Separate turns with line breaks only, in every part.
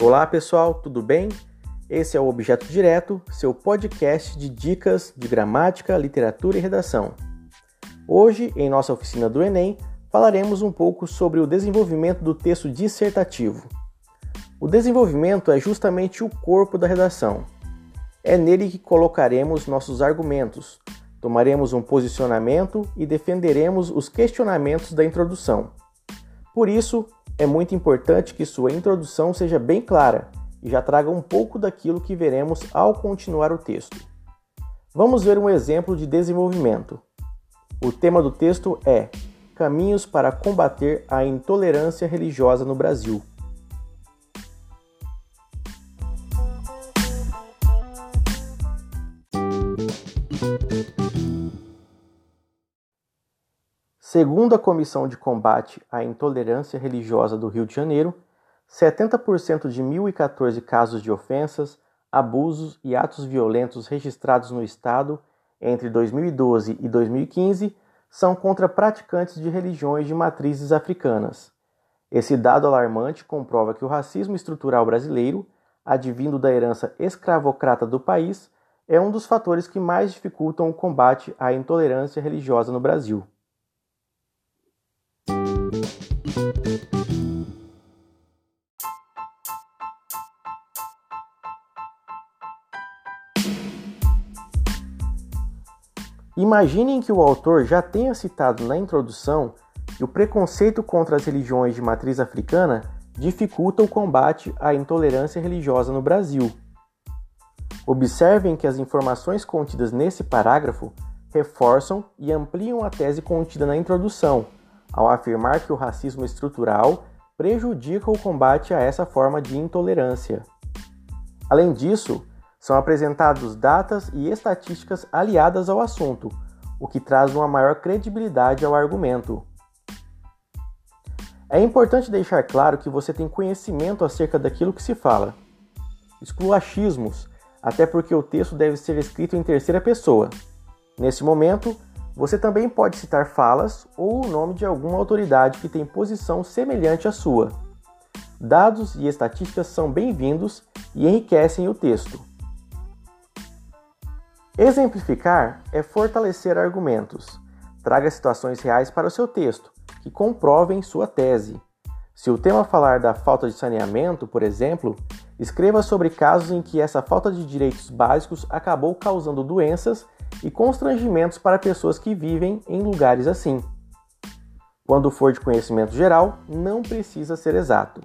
Olá pessoal, tudo bem? Esse é o Objeto Direto, seu podcast de dicas de gramática, literatura e redação. Hoje, em nossa oficina do Enem, falaremos um pouco sobre o desenvolvimento do texto dissertativo. O desenvolvimento é justamente o corpo da redação. É nele que colocaremos nossos argumentos, tomaremos um posicionamento e defenderemos os questionamentos da introdução. Por isso, é muito importante que sua introdução seja bem clara e já traga um pouco daquilo que veremos ao continuar o texto. Vamos ver um exemplo de desenvolvimento. O tema do texto é Caminhos para combater a intolerância religiosa no Brasil. Segundo a Comissão de Combate à Intolerância Religiosa do Rio de Janeiro, 70% de 1.014 casos de ofensas, abusos e atos violentos registrados no Estado entre 2012 e 2015 são contra praticantes de religiões de matrizes africanas. Esse dado alarmante comprova que o racismo estrutural brasileiro, advindo da herança escravocrata do país, é um dos fatores que mais dificultam o combate à intolerância religiosa no Brasil. Imaginem que o autor já tenha citado na introdução que o preconceito contra as religiões de matriz africana dificulta o combate à intolerância religiosa no Brasil. Observem que as informações contidas nesse parágrafo reforçam e ampliam a tese contida na introdução, ao afirmar que o racismo estrutural prejudica o combate a essa forma de intolerância. Além disso, são apresentados datas e estatísticas aliadas ao assunto, o que traz uma maior credibilidade ao argumento. É importante deixar claro que você tem conhecimento acerca daquilo que se fala. Exclua achismos, até porque o texto deve ser escrito em terceira pessoa. Nesse momento, você também pode citar falas ou o nome de alguma autoridade que tem posição semelhante à sua. Dados e estatísticas são bem-vindos e enriquecem o texto. Exemplificar é fortalecer argumentos. Traga situações reais para o seu texto, que comprovem sua tese. Se o tema falar da falta de saneamento, por exemplo, escreva sobre casos em que essa falta de direitos básicos acabou causando doenças e constrangimentos para pessoas que vivem em lugares assim. Quando for de conhecimento geral, não precisa ser exato.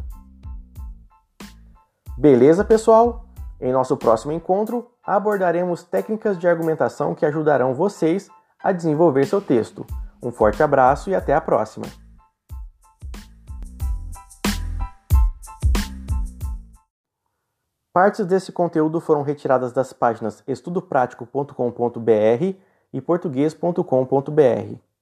Beleza, pessoal? Em nosso próximo encontro, abordaremos técnicas de argumentação que ajudarão vocês a desenvolver seu texto. Um forte abraço e até a próxima! Partes desse conteúdo foram retiradas das páginas estudopratico.com.br e português.com.br.